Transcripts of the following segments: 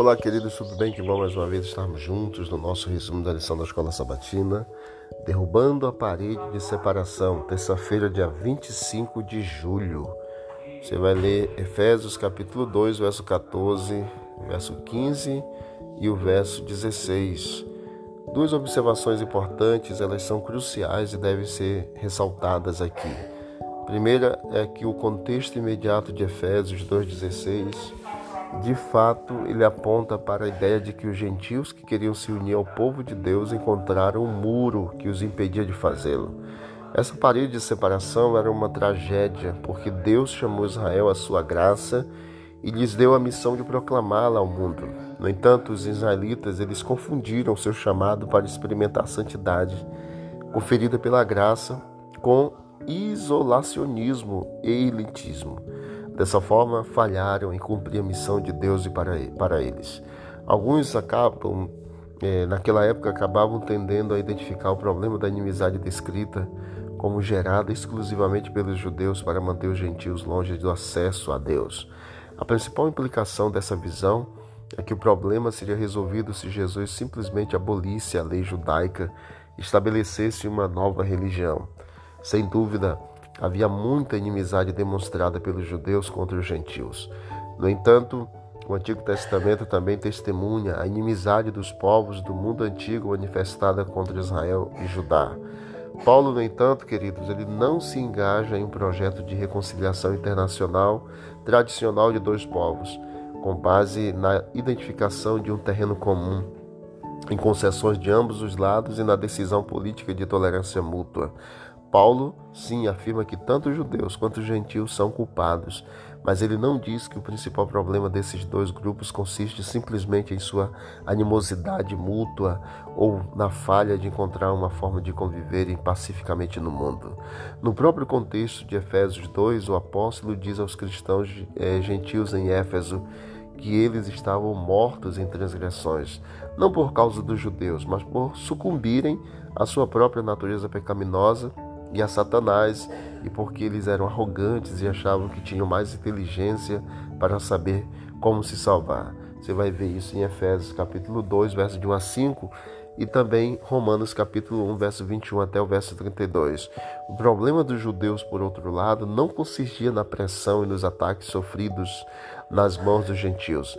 Olá, queridos, tudo bem? Que bom mais uma vez estarmos juntos no nosso resumo da lição da Escola Sabatina, derrubando a parede de separação, terça-feira, dia 25 de julho. Você vai ler Efésios capítulo 2, verso 14, verso 15 e o verso 16. Duas observações importantes, elas são cruciais e devem ser ressaltadas aqui. primeira é que o contexto imediato de Efésios 2,16 de fato, ele aponta para a ideia de que os gentios que queriam se unir ao povo de Deus encontraram um muro que os impedia de fazê-lo. Essa parede de separação era uma tragédia, porque Deus chamou Israel à sua graça e lhes deu a missão de proclamá-la ao mundo. No entanto, os israelitas eles confundiram seu chamado para experimentar a santidade conferida pela graça com isolacionismo e elitismo. Dessa forma, falharam em cumprir a missão de Deus para, para eles. Alguns acabam, é, naquela época, acabavam tendendo a identificar o problema da inimizade descrita como gerada exclusivamente pelos judeus para manter os gentios longe do acesso a Deus. A principal implicação dessa visão é que o problema seria resolvido se Jesus simplesmente abolisse a lei judaica e estabelecesse uma nova religião. Sem dúvida, havia muita inimizade demonstrada pelos judeus contra os gentios. No entanto, o Antigo Testamento também testemunha a inimizade dos povos do mundo antigo manifestada contra Israel e Judá. Paulo, no entanto, queridos, ele não se engaja em um projeto de reconciliação internacional tradicional de dois povos, com base na identificação de um terreno comum, em concessões de ambos os lados e na decisão política de tolerância mútua. Paulo, sim, afirma que tanto os judeus quanto os gentios são culpados, mas ele não diz que o principal problema desses dois grupos consiste simplesmente em sua animosidade mútua ou na falha de encontrar uma forma de conviverem pacificamente no mundo. No próprio contexto de Efésios 2, o apóstolo diz aos cristãos é, gentios em Éfeso que eles estavam mortos em transgressões, não por causa dos judeus, mas por sucumbirem à sua própria natureza pecaminosa e a Satanás, e porque eles eram arrogantes e achavam que tinham mais inteligência para saber como se salvar. Você vai ver isso em Efésios capítulo 2, verso de 1 a 5, e também Romanos capítulo 1, verso 21 até o verso 32. O problema dos judeus, por outro lado, não consistia na pressão e nos ataques sofridos nas mãos dos gentios.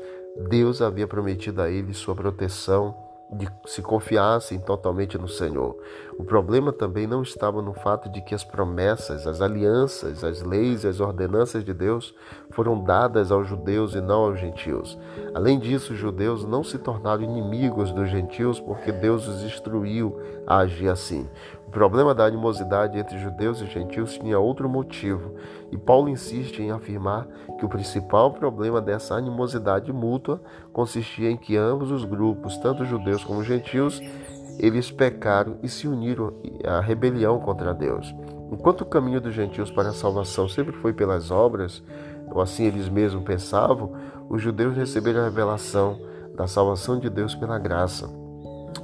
Deus havia prometido a eles sua proteção de se confiassem totalmente no Senhor. O problema também não estava no fato de que as promessas, as alianças, as leis e as ordenanças de Deus foram dadas aos judeus e não aos gentios. Além disso, os judeus não se tornaram inimigos dos gentios porque Deus os instruiu a agir assim. O problema da animosidade entre judeus e gentios tinha outro motivo, e Paulo insiste em afirmar que o principal problema dessa animosidade mútua consistia em que ambos os grupos, tanto judeus como gentios, eles pecaram e se uniram à rebelião contra Deus. Enquanto o caminho dos gentios para a salvação sempre foi pelas obras, ou assim eles mesmos pensavam, os judeus receberam a revelação da salvação de Deus pela graça.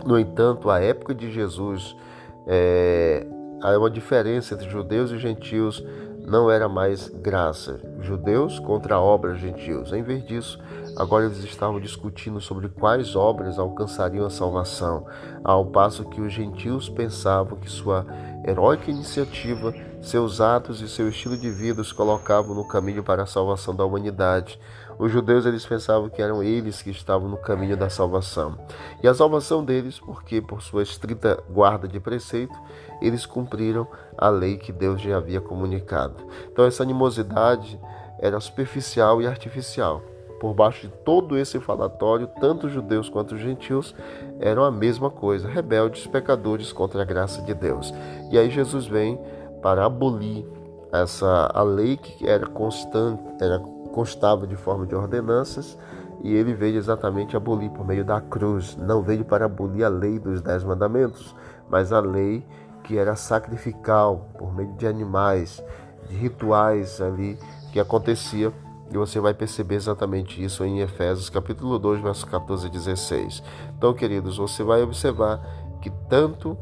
No entanto, a época de Jesus, é, há uma diferença entre judeus e gentios, não era mais graça. Judeus contra obras gentios. Em vez disso, agora eles estavam discutindo sobre quais obras alcançariam a salvação, ao passo que os gentios pensavam que sua heróica iniciativa, seus atos e seu estilo de vida os colocavam no caminho para a salvação da humanidade. Os judeus eles pensavam que eram eles que estavam no caminho da salvação. E a salvação deles, porque por sua estrita guarda de preceito, eles cumpriram a lei que Deus já havia comunicado. Então essa animosidade era superficial e artificial. Por baixo de todo esse falatório, tanto os judeus quanto os gentios eram a mesma coisa, rebeldes, pecadores contra a graça de Deus. E aí Jesus vem para abolir essa a lei que era constante, era constava de forma de ordenanças, e ele veio exatamente abolir por meio da cruz. Não veio para abolir a lei dos dez mandamentos, mas a lei que era sacrificial, por meio de animais, de rituais ali que acontecia. E você vai perceber exatamente isso em Efésios capítulo 2, versos 14 e 16. Então, queridos, você vai observar que tanto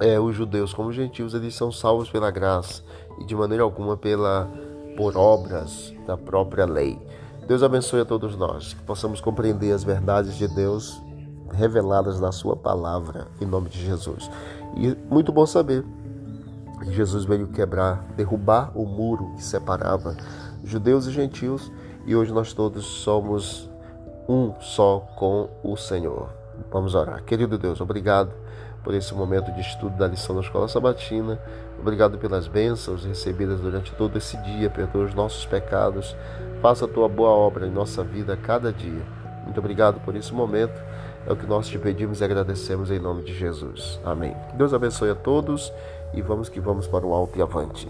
é, os judeus como os gentios eles são salvos pela graça e de maneira alguma pela por obras da própria lei. Deus abençoe a todos nós, que possamos compreender as verdades de Deus reveladas na Sua palavra, em nome de Jesus. E muito bom saber que Jesus veio quebrar, derrubar o muro que separava judeus e gentios, e hoje nós todos somos um só com o Senhor. Vamos orar. Querido Deus, obrigado por esse momento de estudo da lição da Escola Sabatina. Obrigado pelas bênçãos recebidas durante todo esse dia, perdoa os nossos pecados. Faça a tua boa obra em nossa vida a cada dia. Muito obrigado por esse momento. É o que nós te pedimos e agradecemos em nome de Jesus. Amém. Deus abençoe a todos e vamos que vamos para o alto e avante.